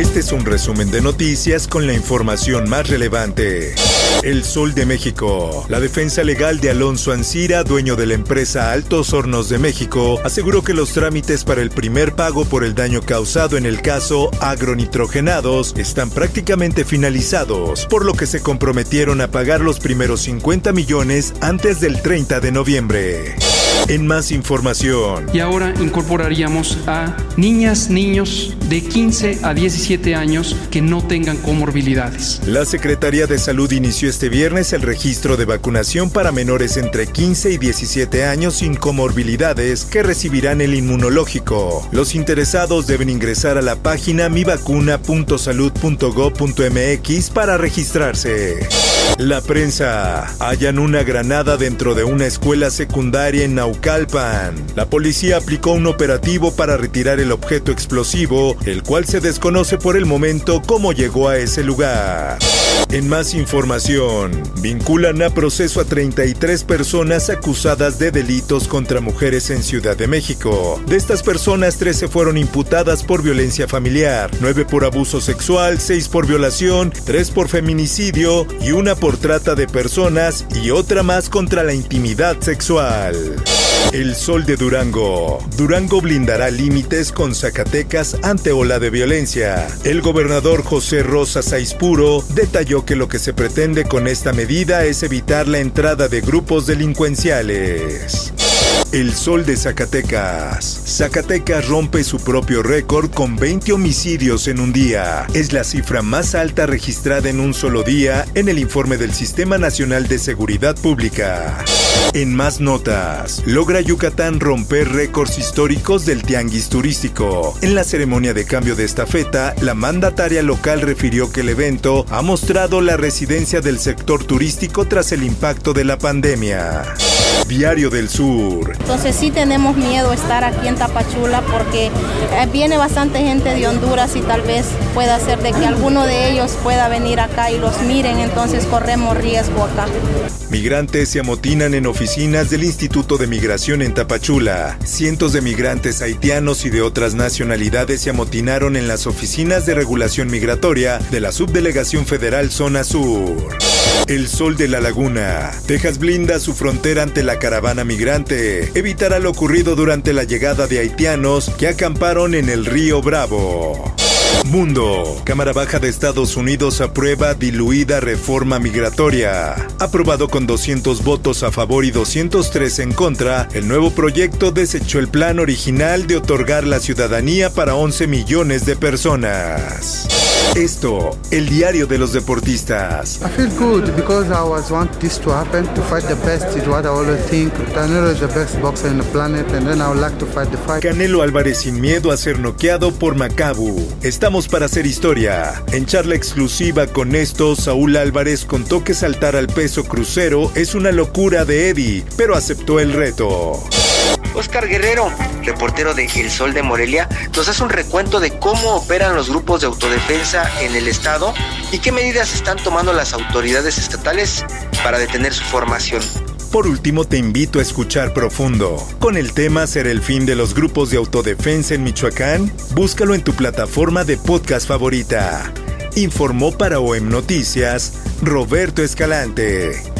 Este es un resumen de noticias con la información más relevante. El Sol de México. La defensa legal de Alonso Ancira, dueño de la empresa Altos Hornos de México, aseguró que los trámites para el primer pago por el daño causado en el caso agronitrogenados están prácticamente finalizados, por lo que se comprometieron a pagar los primeros 50 millones antes del 30 de noviembre. En más información. Y ahora incorporaríamos a niñas, niños de 15 a 17 años que no tengan comorbilidades. La Secretaría de Salud inició este viernes el registro de vacunación para menores entre 15 y 17 años sin comorbilidades que recibirán el inmunológico. Los interesados deben ingresar a la página mivacuna.salud.gov.mx para registrarse. La prensa. Hallan una granada dentro de una escuela secundaria en Naucalpan. La policía aplicó un operativo para retirar el objeto explosivo, el cual se desconoce por el momento cómo llegó a ese lugar. En más información, vinculan a proceso a 33 personas acusadas de delitos contra mujeres en Ciudad de México. De estas personas, 13 fueron imputadas por violencia familiar, 9 por abuso sexual, 6 por violación, 3 por feminicidio y una por trata de personas y otra más contra la intimidad sexual. El Sol de Durango. Durango blindará límites con Zacatecas ante ola de violencia. El gobernador José Rosa Saispuro detalló que lo que se pretende con esta medida es evitar la entrada de grupos delincuenciales. El Sol de Zacatecas. Zacatecas rompe su propio récord con 20 homicidios en un día. Es la cifra más alta registrada en un solo día en el informe del Sistema Nacional de Seguridad Pública. En más notas, logra Yucatán romper récords históricos del tianguis turístico. En la ceremonia de cambio de estafeta, la mandataria local refirió que el evento ha mostrado la residencia del sector turístico tras el impacto de la pandemia. Diario del Sur. Entonces sí tenemos miedo estar aquí en Tapachula porque eh, viene bastante gente de Honduras y tal vez pueda ser de que alguno de ellos pueda venir acá y los miren, entonces corremos riesgo acá. Migrantes se amotinan en oficinas del Instituto de Migración en Tapachula. Cientos de migrantes haitianos y de otras nacionalidades se amotinaron en las oficinas de regulación migratoria de la Subdelegación Federal Zona Sur. El Sol de la Laguna. Texas blinda su frontera ante la caravana migrante. Evitará lo ocurrido durante la llegada de haitianos que acamparon en el río Bravo. Mundo. Cámara Baja de Estados Unidos aprueba diluida reforma migratoria. Aprobado con 200 votos a favor y 203 en contra, el nuevo proyecto desechó el plan original de otorgar la ciudadanía para 11 millones de personas. Esto, el diario de los deportistas. I feel good because I always want this to happen. To fight the best is what I always think. Canelo is the best boxer in the planet and then I would like to fight the fight. Canelo Álvarez sin miedo a ser noqueado por Macabu. Estamos para hacer historia. En charla exclusiva con esto, Saúl Álvarez contó que saltar al peso crucero es una locura de Eddie, pero aceptó el reto. Oscar Guerrero, reportero de El Sol de Morelia, nos hace un recuento de cómo operan los grupos de autodefensa en el estado y qué medidas están tomando las autoridades estatales para detener su formación. Por último, te invito a escuchar profundo. Con el tema ¿Será el fin de los grupos de autodefensa en Michoacán? Búscalo en tu plataforma de podcast favorita. Informó para OEM Noticias Roberto Escalante.